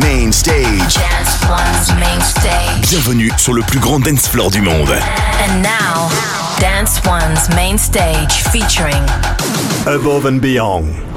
Main Stage. Dance One's main stage. Bienvenue sur le plus grand dance floor du monde. And now, Dance One's main stage featuring Above and Beyond.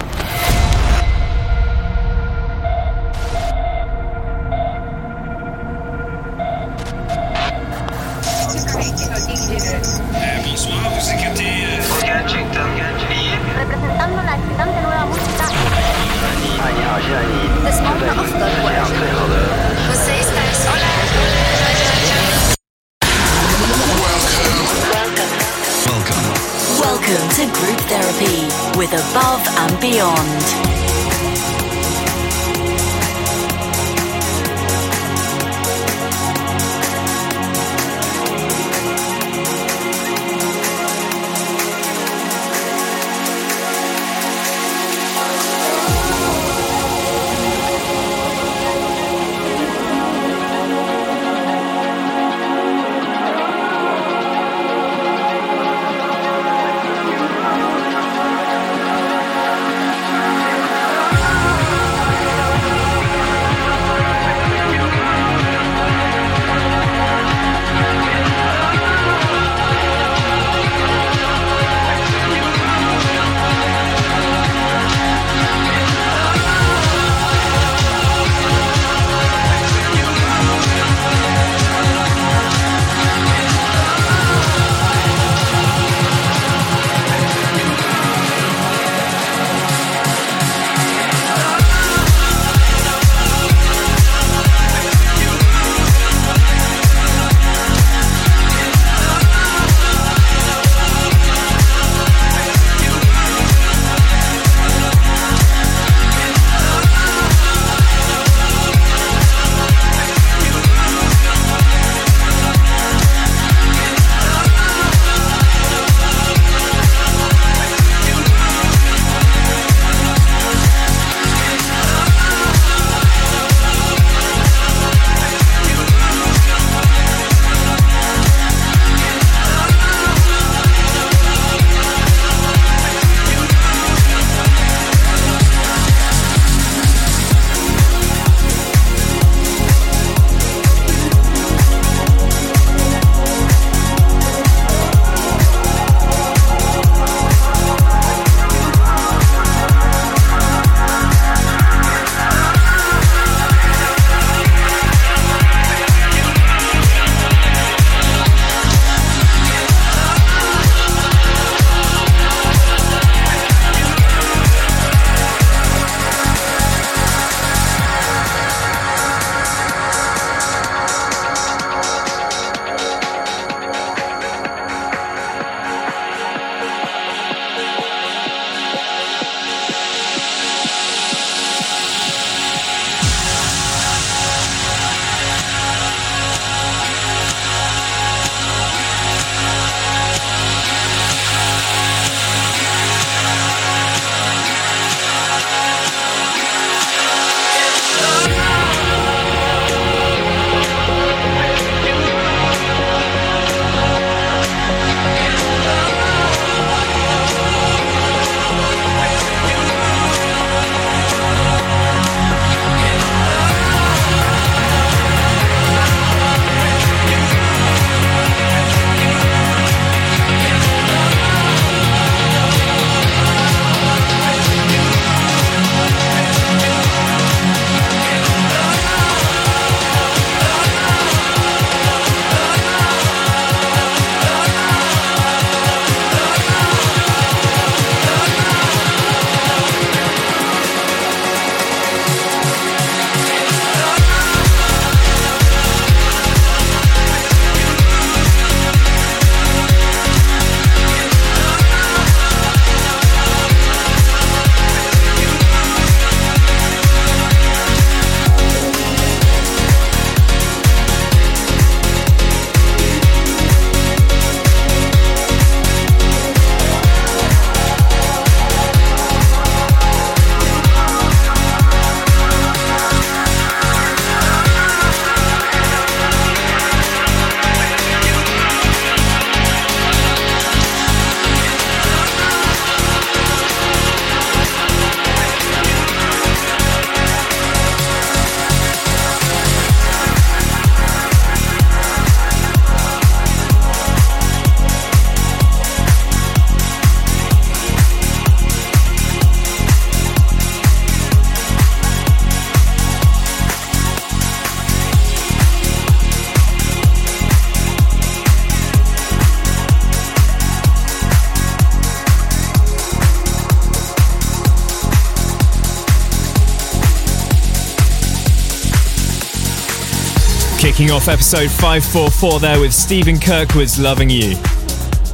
Kicking off episode 544 there with Stephen Kirkwood's Loving You.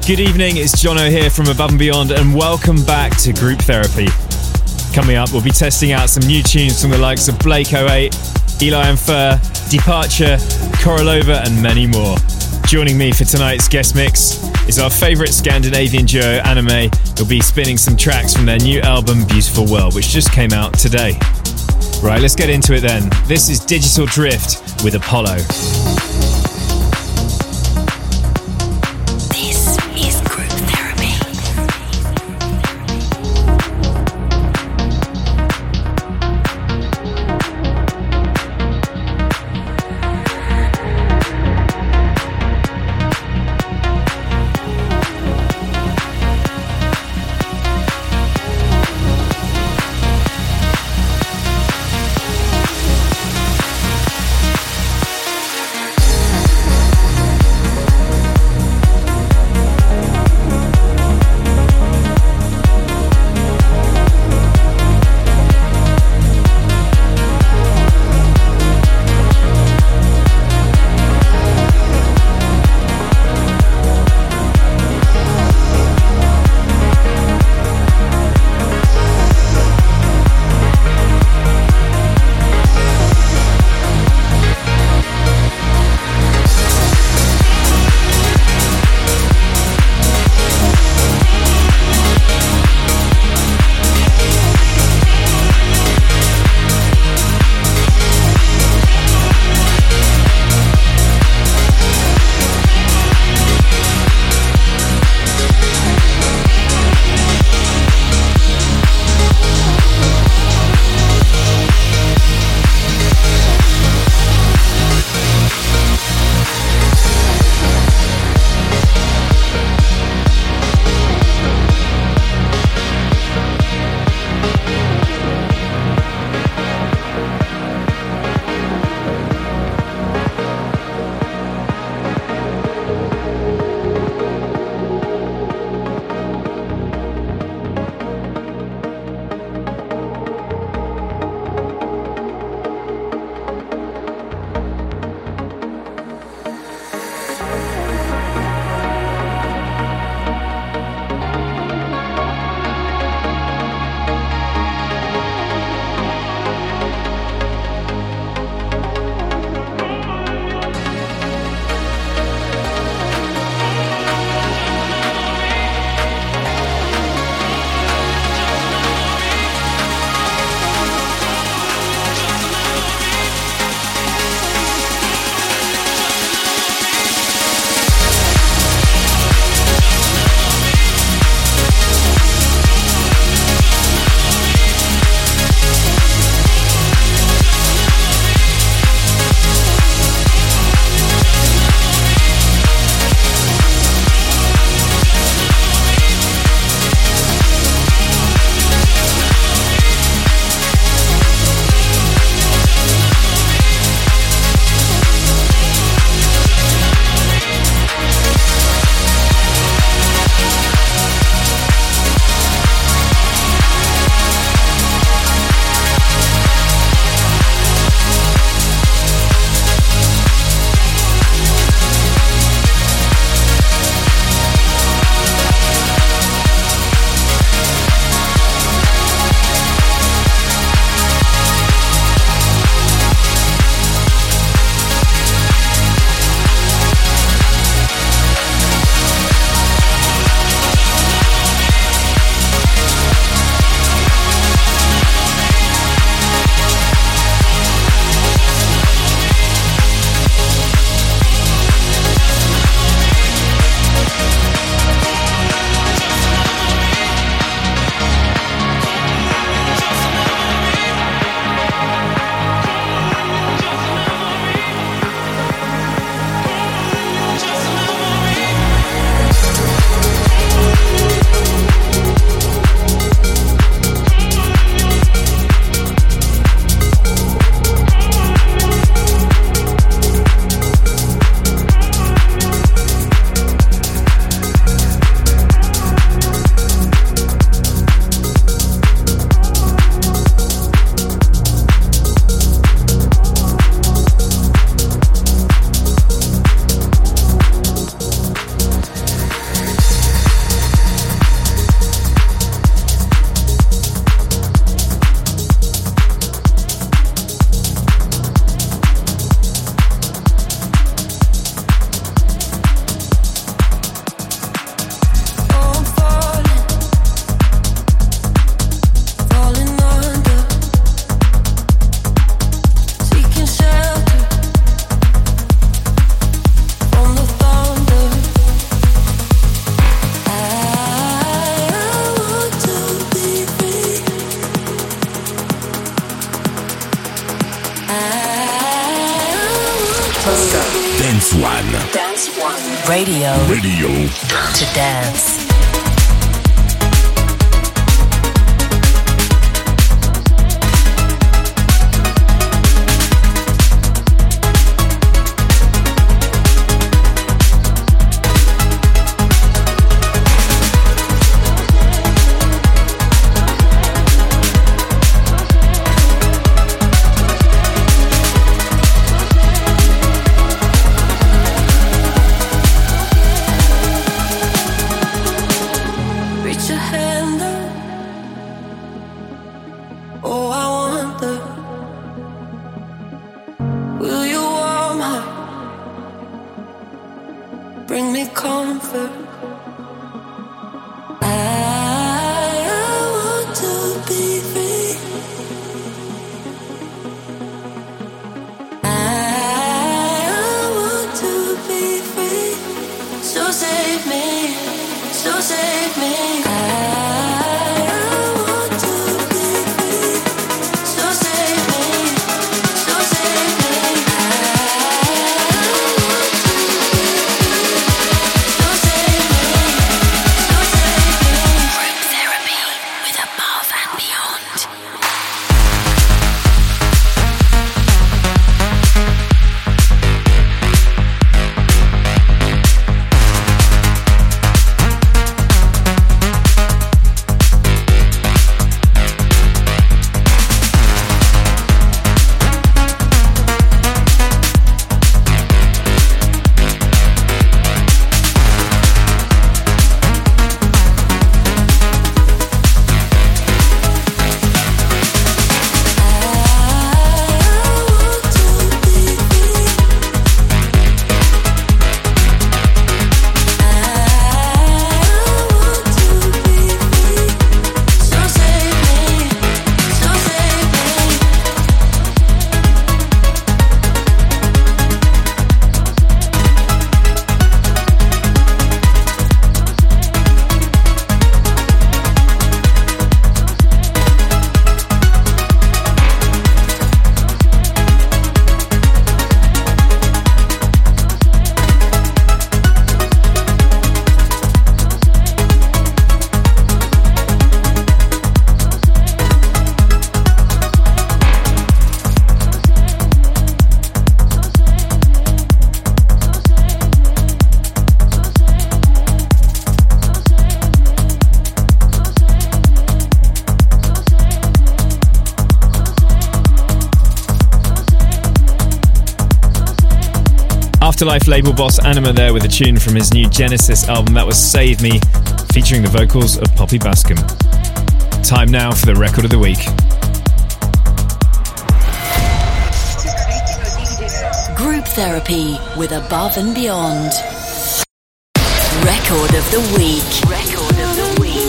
Good evening, it's Jono here from Above and Beyond, and welcome back to Group Therapy. Coming up, we'll be testing out some new tunes from the likes of Blake 08, Eli and Fur, Departure, Korolova, and many more. Joining me for tonight's guest mix is our favourite Scandinavian duo, Anime. They'll be spinning some tracks from their new album, Beautiful World, which just came out today. Right, let's get into it then. This is Digital Drift with Apollo. Dance One. Dance One. Radio. Radio. To dance. Afterlife label boss Anyma there with a tune from his new Genesis album that was Save Me, featuring the vocals of Poppy Baskcomb. Time now for the record of the week. Group therapy with Above and Beyond. Record of the week. Record of the week.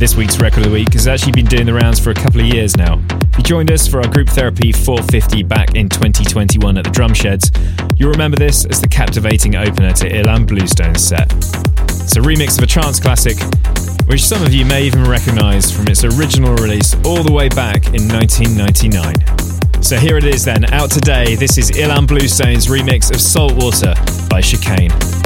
This week's record of the week has actually been doing the rounds for a couple of years now. You joined us for our Group Therapy 450 back in 2021 at the Drumsheds. You'll remember this as the captivating opener to Ilan Bluestone's set. It's a remix of a trance classic, which some of you may even recognise from its original release all the way back in 1999. So here it is then, out today. This is Ilan Bluestone's remix of Saltwater by Chicane.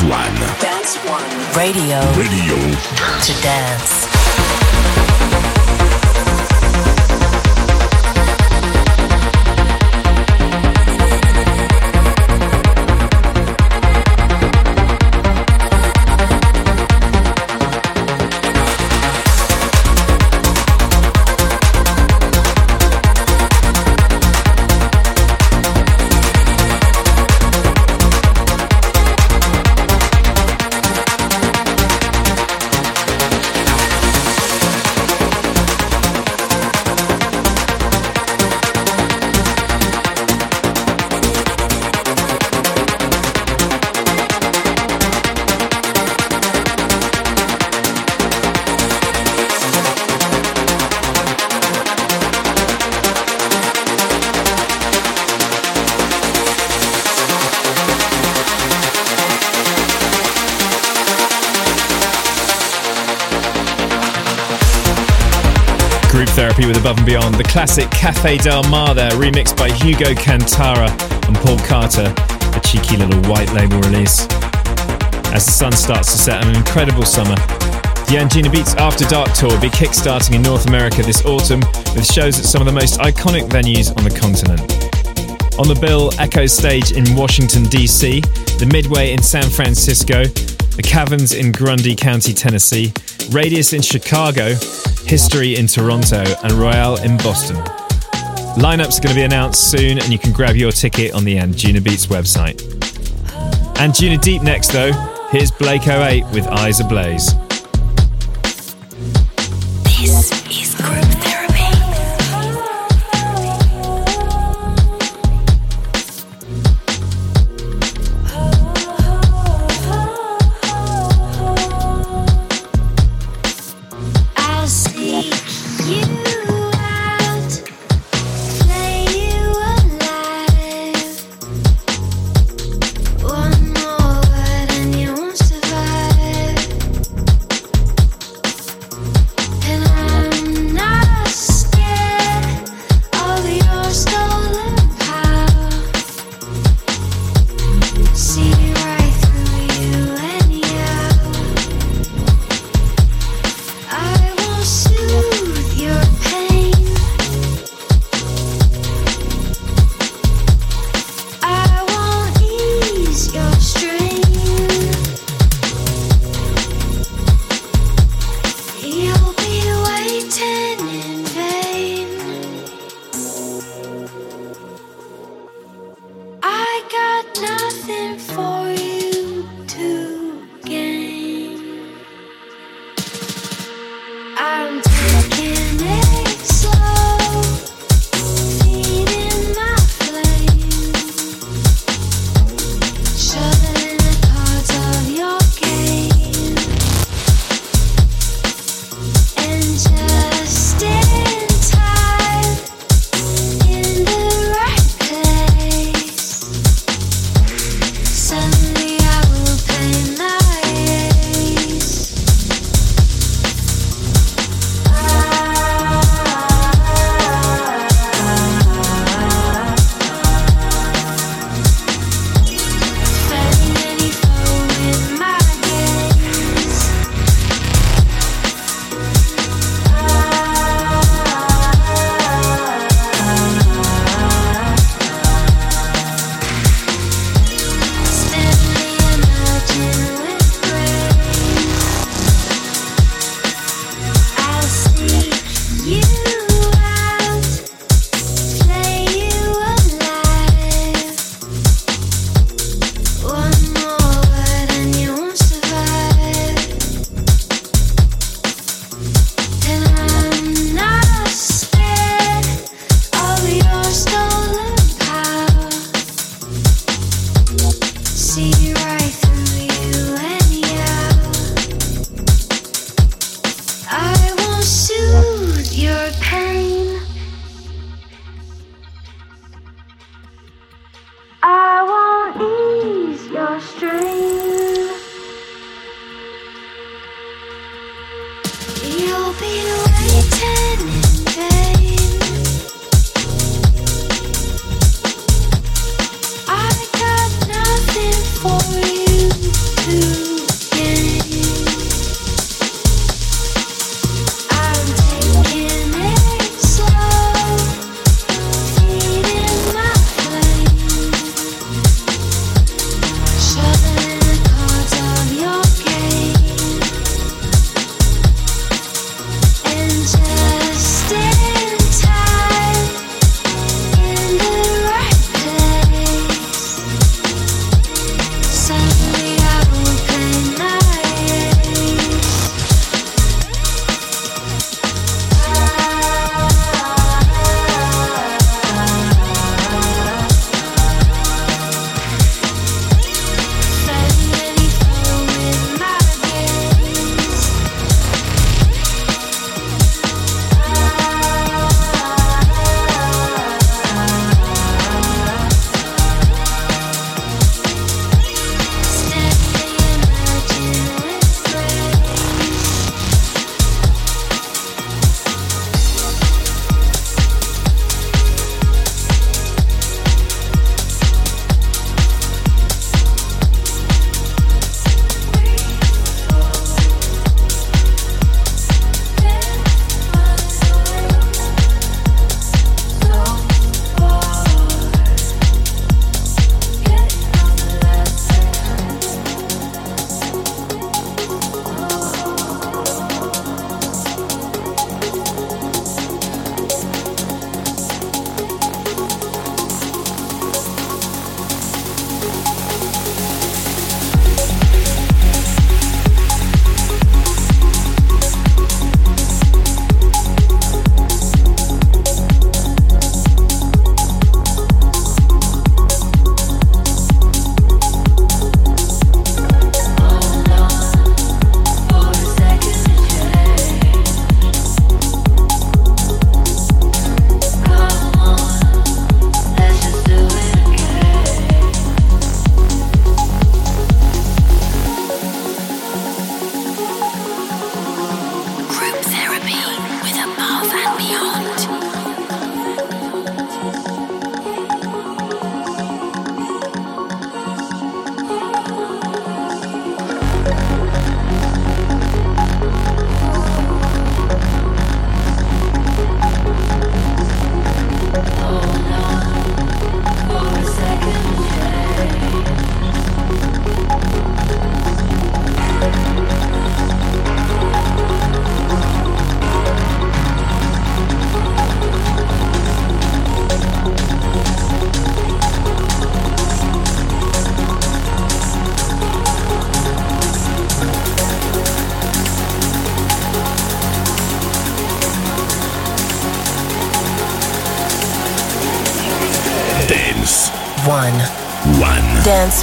Dance One. Dance One. Radio. Radio. To dance. With Above and Beyond. The classic Cafe Del Mar there, remixed by Hugo Cantara and Paul Carter, a cheeky little white label release. As the sun starts to set, an incredible summer. The Anjunabeats After Dark Tour will be kickstarting in North America this autumn with shows at some of the most iconic venues on the continent. On the bill, Echostage in Washington, D.C., the Midway in San Francisco, the Caverns in Grundy County, Tennessee, Radius in Chicago, History in Toronto, and Royale in Boston. Lineups going to be announced soon, and you can grab your ticket on the Anjunabeats website. Anjunadeep next, though. Here's Blake 08 with Eyes Ablaze. not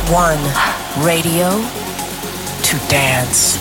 one radio to dance.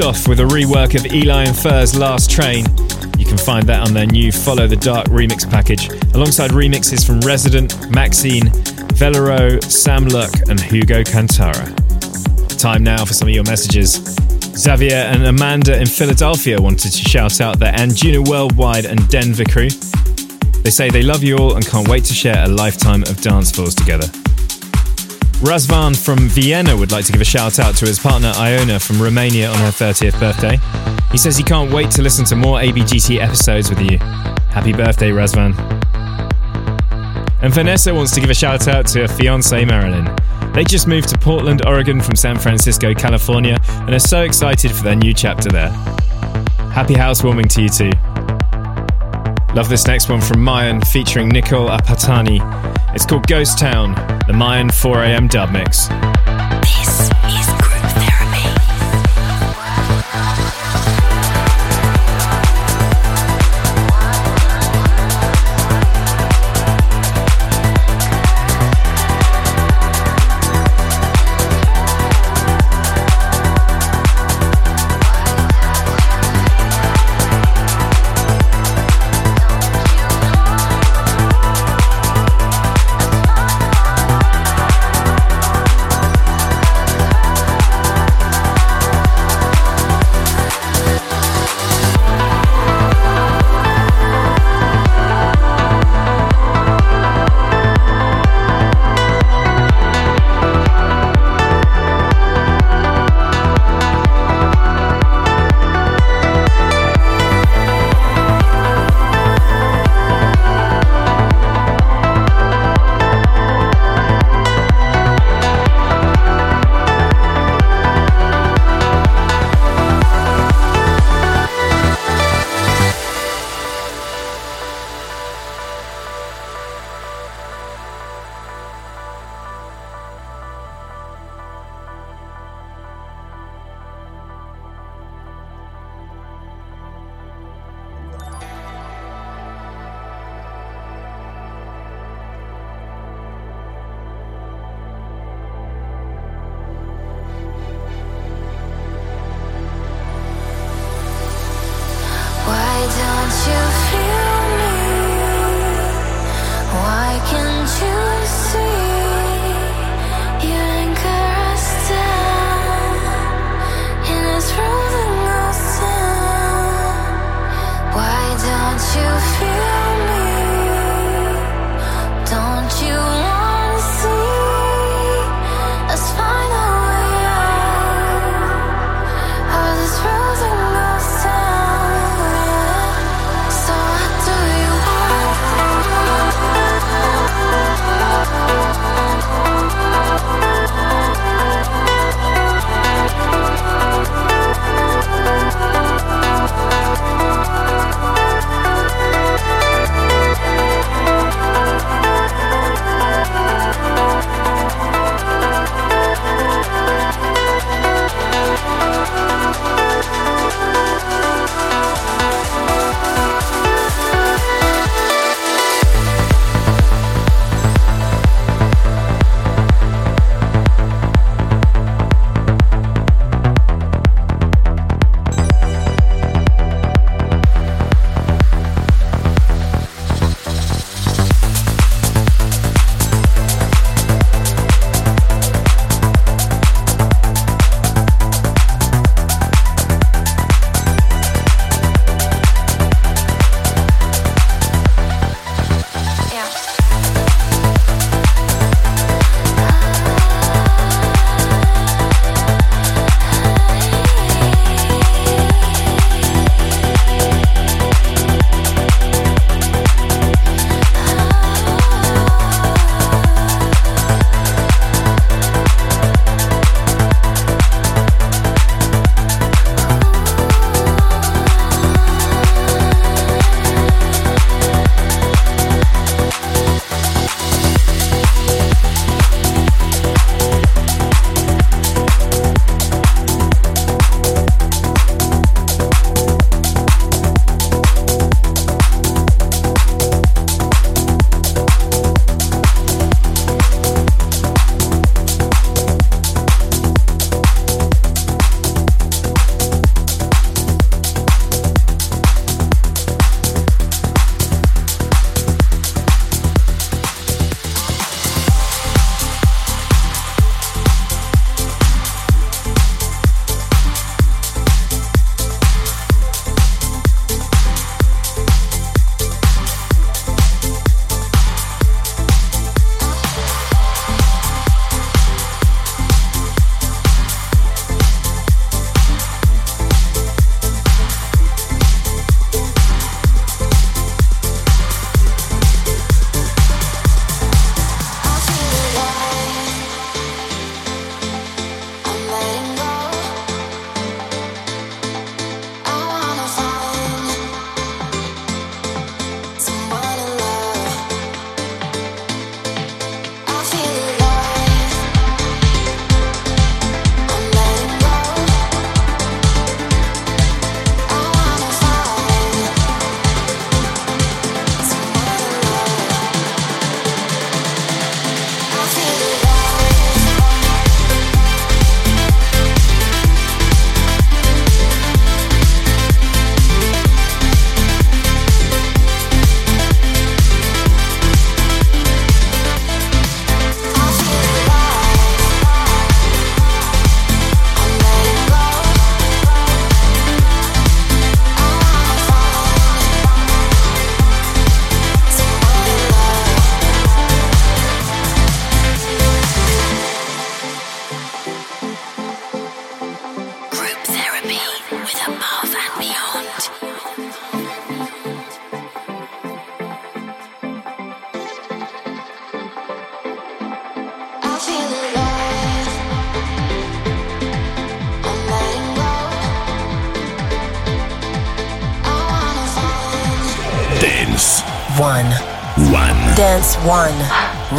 Christoph with a rework of Eli and Fur's Last Train. You can find that on their new Follow the Dark remix package, alongside remixes from Resident, Maxine, Velero, Sam Luck, and Hugo Cantarra. Time now for some of your messages. Xavier and Amanda in Philadelphia wanted to shout out their Anjuna Worldwide and Denver crew. They say they love you all and can't wait to share a lifetime of dance floors together. Razvan from Vienna would like to give a shout out to his partner Iona from Romania on her 30th birthday. He says he can't wait to listen to more ABGT episodes with you. Happy birthday, Razvan. And Vanessa wants to give a shout out to her fiance Marilyn. They just moved to Portland, Oregon from San Francisco, California, and are so excited for their new chapter there. Happy housewarming to you too. Love this next one from Mayan featuring Nicole Apatani. It's called Ghost Town, the Mayan 4am dub mix.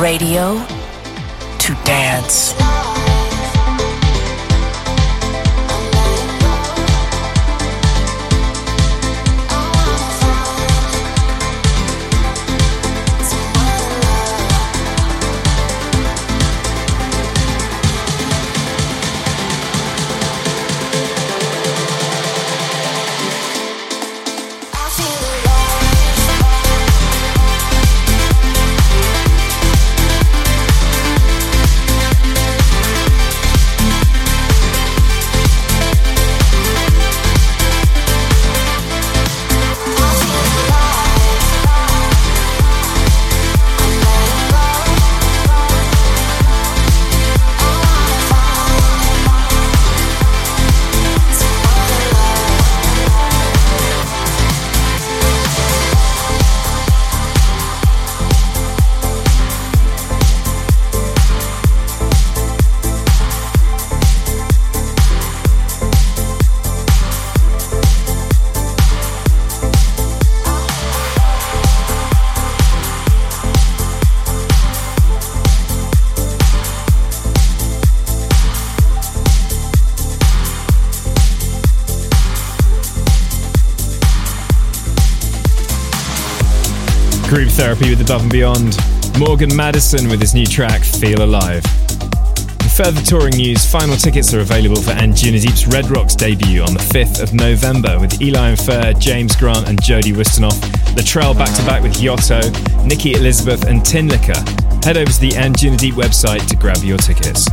Radio therapy with Above and Beyond. Morgan Madison with his new track, Feel Alive. In further touring news, final tickets are available for Anjunadeep's Red Rocks debut on the 5th of November with Eli and Fur, James Grant, and Jody Wisternoff, The Trail back to back with Yotto, Nikki Elizabeth, and Tinlicker. Head over to the Anjunadeep website to grab your tickets.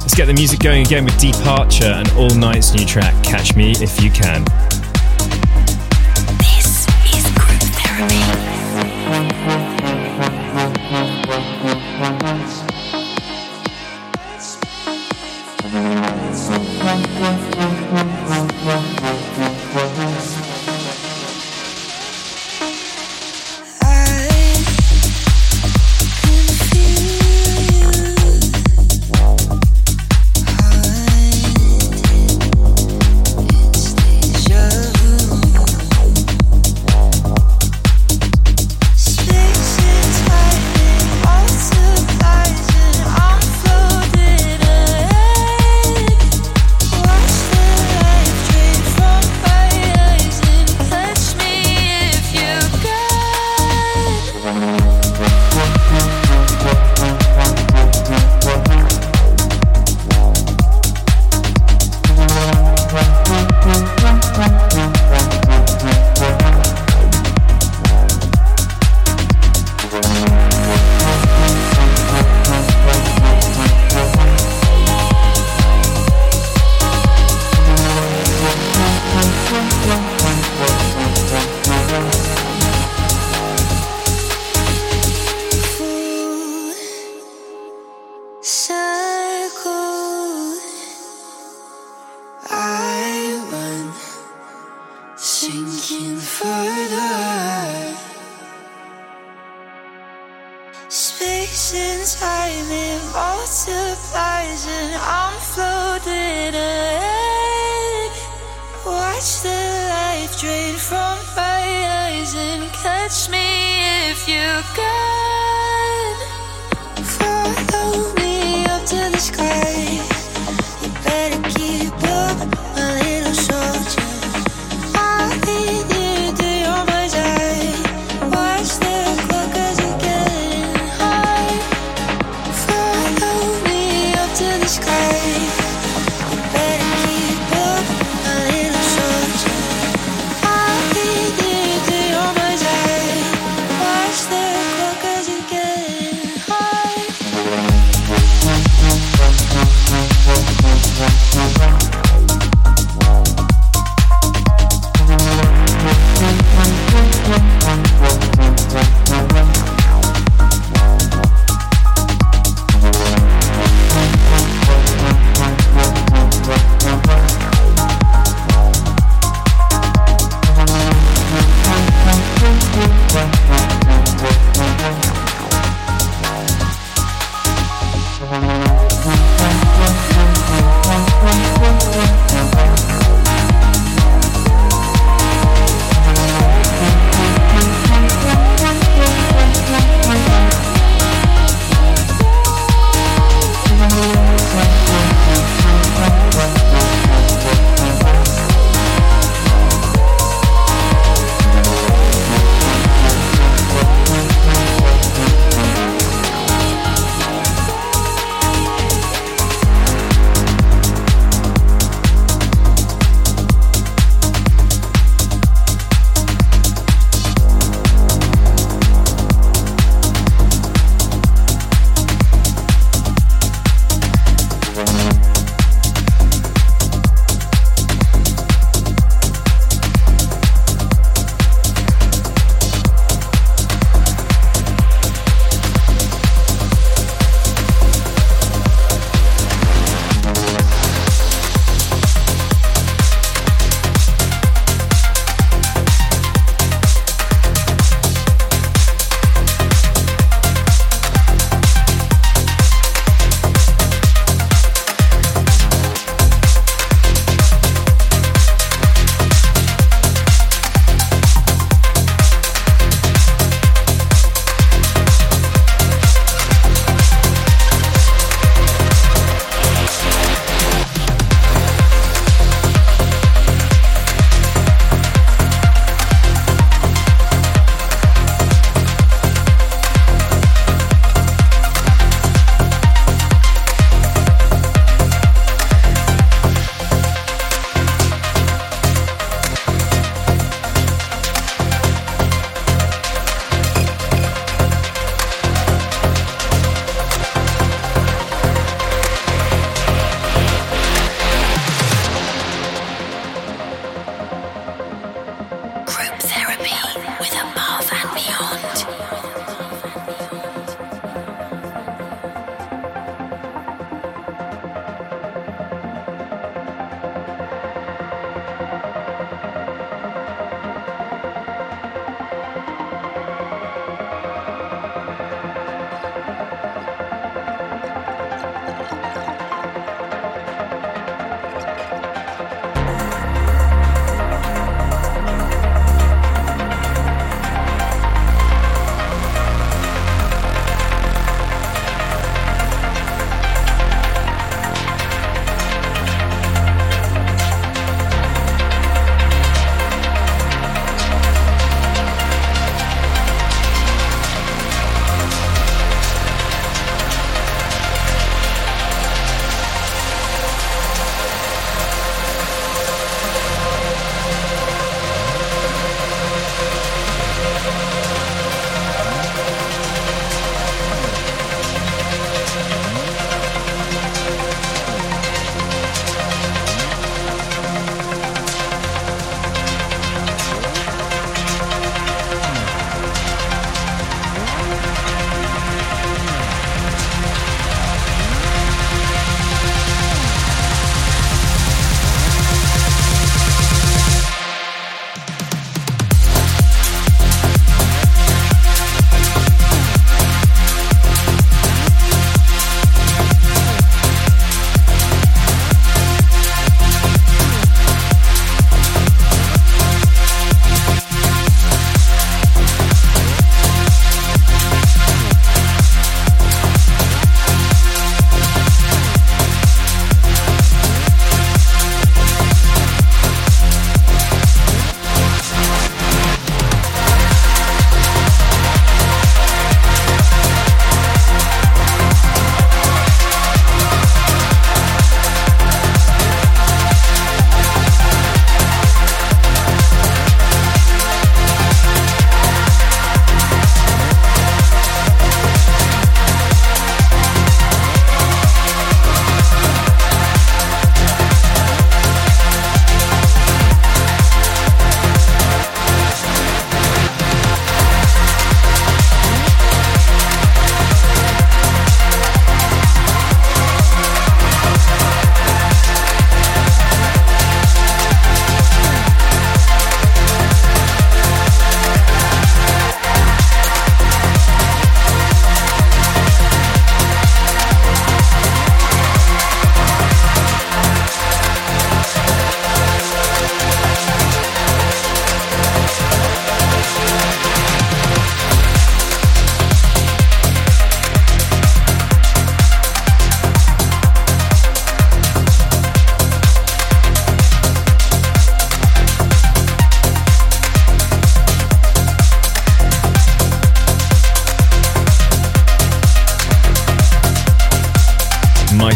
Let's get the music going again with Departure and All Night's new track, Catch Me If You Can.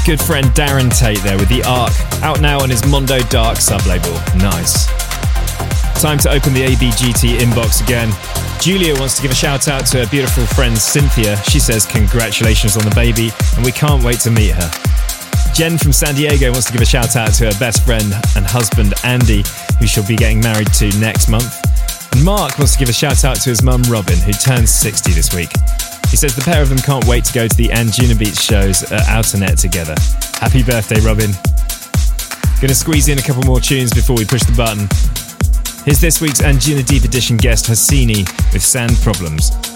Good friend Darren Tate there with The Ark, out now on his Mondo Dark sublabel. Nice. Time to open the ABGT inbox again. Julia wants to give a shout out to her beautiful friend Cynthia. She says congratulations on the baby and we can't wait to meet her. Jen from San Diego wants to give a shout out to her best friend and husband Andy, who she'll be getting married to next month. And Mark wants to give a shout out to his mum Robin, who turns 60 this week. He says the pair of them can't wait to go to the Anjunabeats shows at Outernet together. Happy birthday, Robin. Gonna squeeze in a couple more tunes before we push the button. Here's this week's Anjunadeep Edition guest Hassini, with Sand Problems.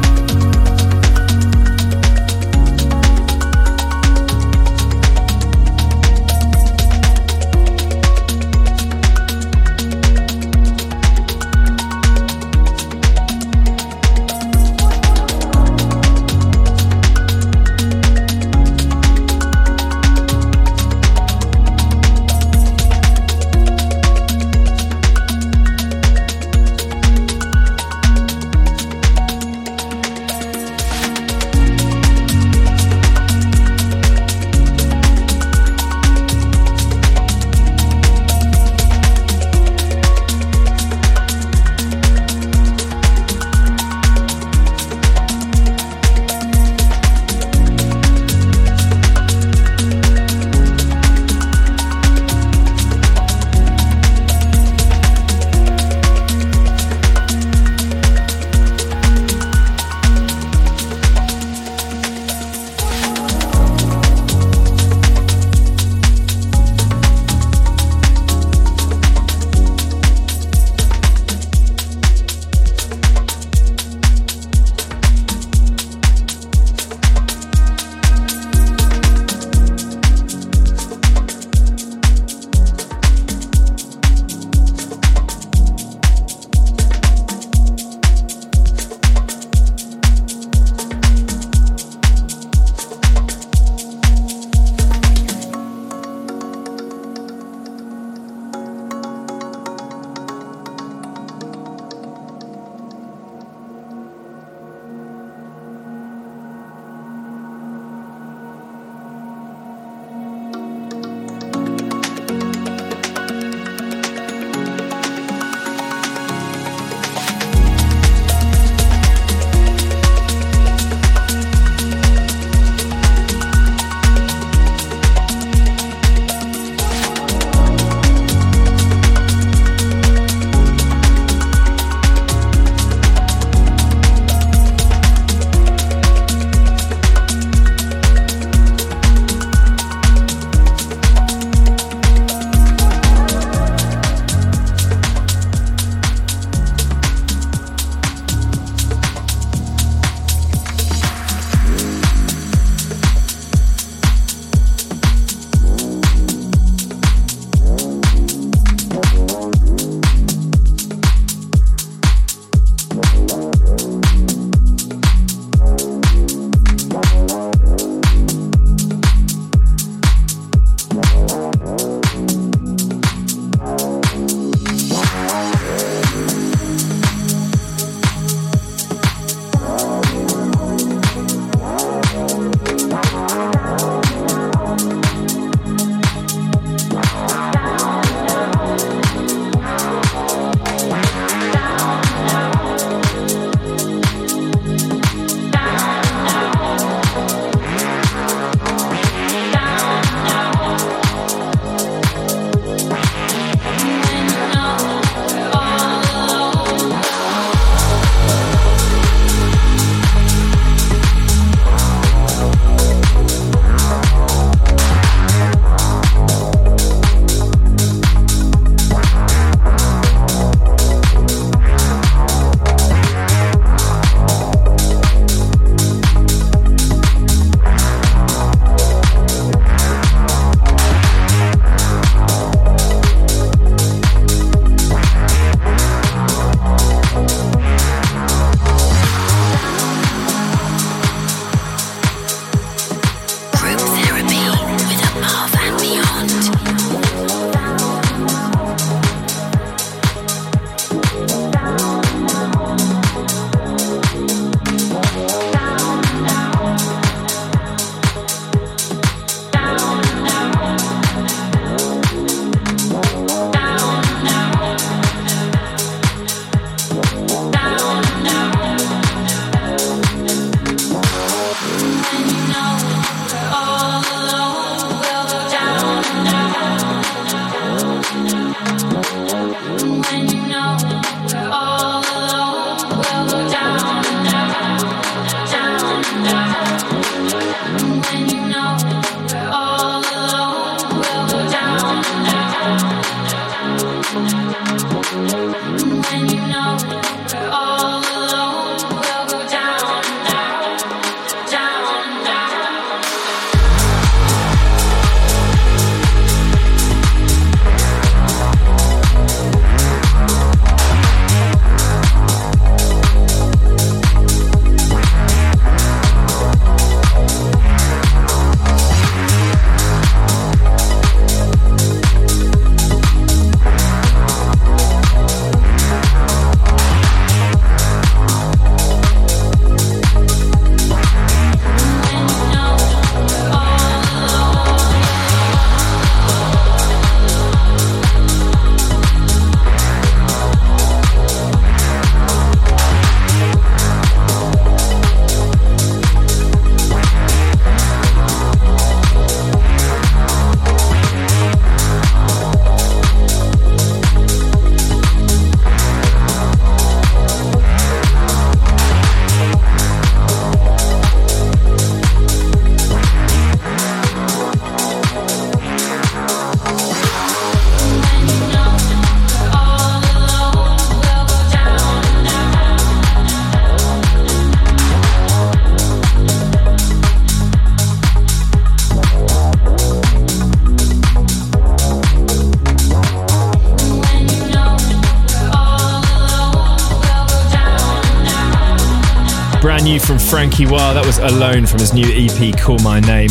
From Frankie Wah. That was Alone from his new EP, Call My Name.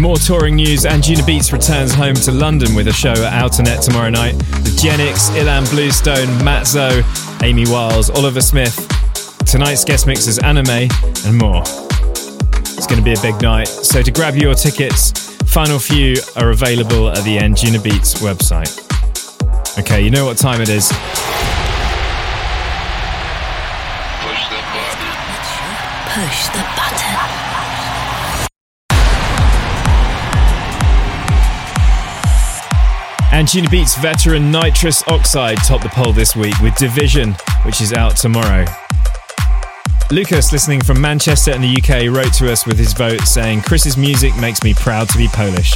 more touring news, Anjunabeats returns home to London with a show at Outernet tomorrow night The Genix, Ilan Bluestone, Mat Zo, Amy Wiles, Oliver Smith. Tonight's guest mixes Anyma and more. It's going to be a big night, so to grab your tickets, final few are available at the Anjunabeats website. Okay, you know what time it is. Push the button. Anjunabeats veteran Nitrous Oxide topped the poll this week with Division, which is out tomorrow. Lucas, listening from Manchester in the UK, wrote to us with his vote saying, Chris's music makes me proud to be Polish.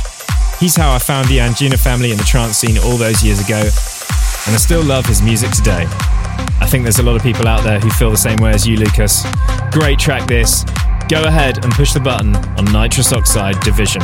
He's how I found the Anjuna family in the trance scene all those years ago, and I still love his music today. I think there's a lot of people out there who feel the same way as you, Lucas. Great track this. Go ahead and push the button on Nitrous Oxide Division.